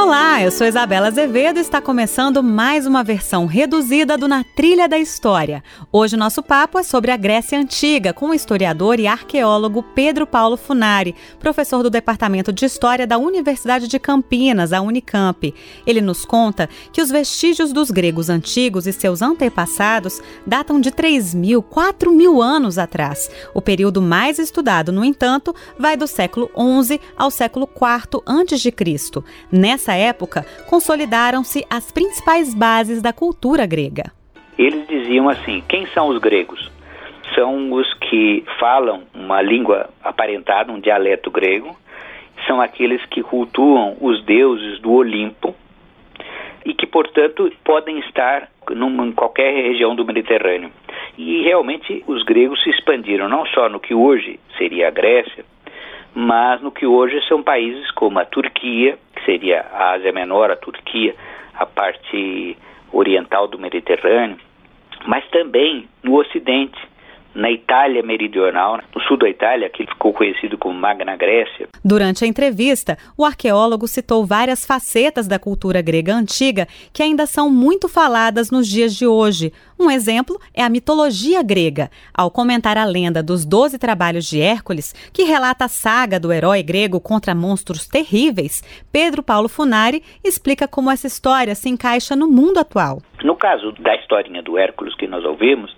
Olá, eu sou Isabela Azevedo e está começando mais uma versão reduzida do Na Trilha da História. Hoje o nosso papo é sobre a Grécia Antiga, com o historiador e arqueólogo Pedro Paulo Funari, professor do Departamento de História da Universidade de Campinas, a Unicamp. Ele nos conta que os vestígios dos gregos antigos e seus antepassados datam de 3 mil, 4 mil anos atrás. O período mais estudado, no entanto, vai do século XI ao século IV a.C. Nessa Nessa época, consolidaram-se as principais bases da cultura grega. Eles diziam assim: quem são os gregos? São os que falam uma língua aparentada, um dialeto grego, são aqueles que cultuam os deuses do Olimpo e que, portanto, podem estar em qualquer região do Mediterrâneo. E realmente os gregos se expandiram não só no que hoje seria a Grécia, mas no que hoje são países como a Turquia, que seria a Ásia Menor, a Turquia, a parte oriental do Mediterrâneo, mas também no Ocidente, na Itália meridional, no sul da Itália, que ficou conhecido como Magna Grécia. Durante a entrevista, o arqueólogo citou várias facetas da cultura grega antiga que ainda são muito faladas nos dias de hoje. Um exemplo é a mitologia grega. Ao comentar a lenda dos Doze Trabalhos de Hércules, que relata a saga do herói grego contra monstros terríveis, Pedro Paulo Funari explica como essa história se encaixa no mundo atual. No caso da historinha do Hércules que nós ouvimos,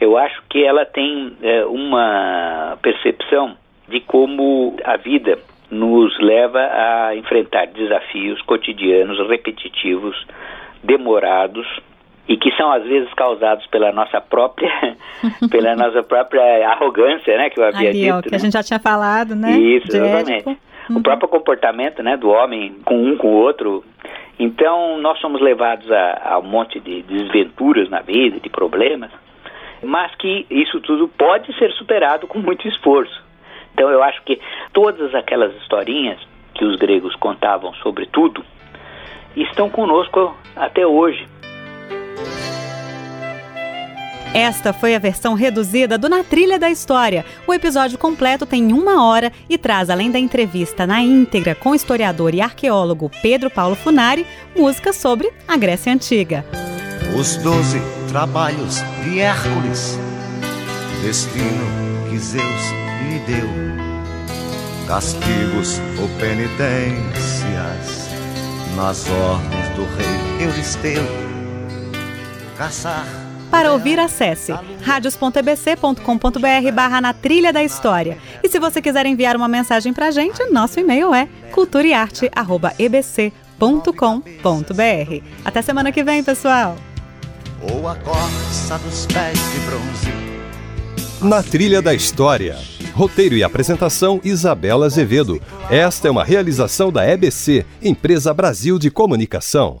eu acho que ela tem é, uma percepção de como a vida nos leva a enfrentar desafios cotidianos, repetitivos, demorados e que são às vezes causados pela nossa própria pela nossa própria arrogância, né, que eu havia Ali, dito. Ó, que né? a gente já tinha falado, né? Isso, exatamente. Uhum. O próprio comportamento, né, do homem com um com o outro. Então, nós somos levados a, a um monte de desventuras na vida, de problemas, mas que isso tudo pode ser superado com muito esforço. Então eu acho que todas aquelas historinhas que os gregos contavam sobre tudo estão conosco até hoje. Esta foi a versão reduzida do Na Trilha da História. O episódio completo tem uma hora e traz, além da entrevista na íntegra com o historiador e arqueólogo Pedro Paulo Funari, músicas sobre a Grécia Antiga. Os doze trabalhos de Hércules, destino que Zeus lhe deu, castigos ou penitências, nas ordens do rei Euristeu, caçar. Para ouvir, acesse radios.ebc.com.br barra na trilha da história. E se você quiser enviar uma mensagem pra gente, nosso e-mail é culturaearte.ebc.com.br. Até semana que vem, pessoal! ou a corça dos pés de bronze. Na Trilha da História. Roteiro e apresentação Isabela Azevedo. Esta é uma realização da EBC, Empresa Brasil de Comunicação.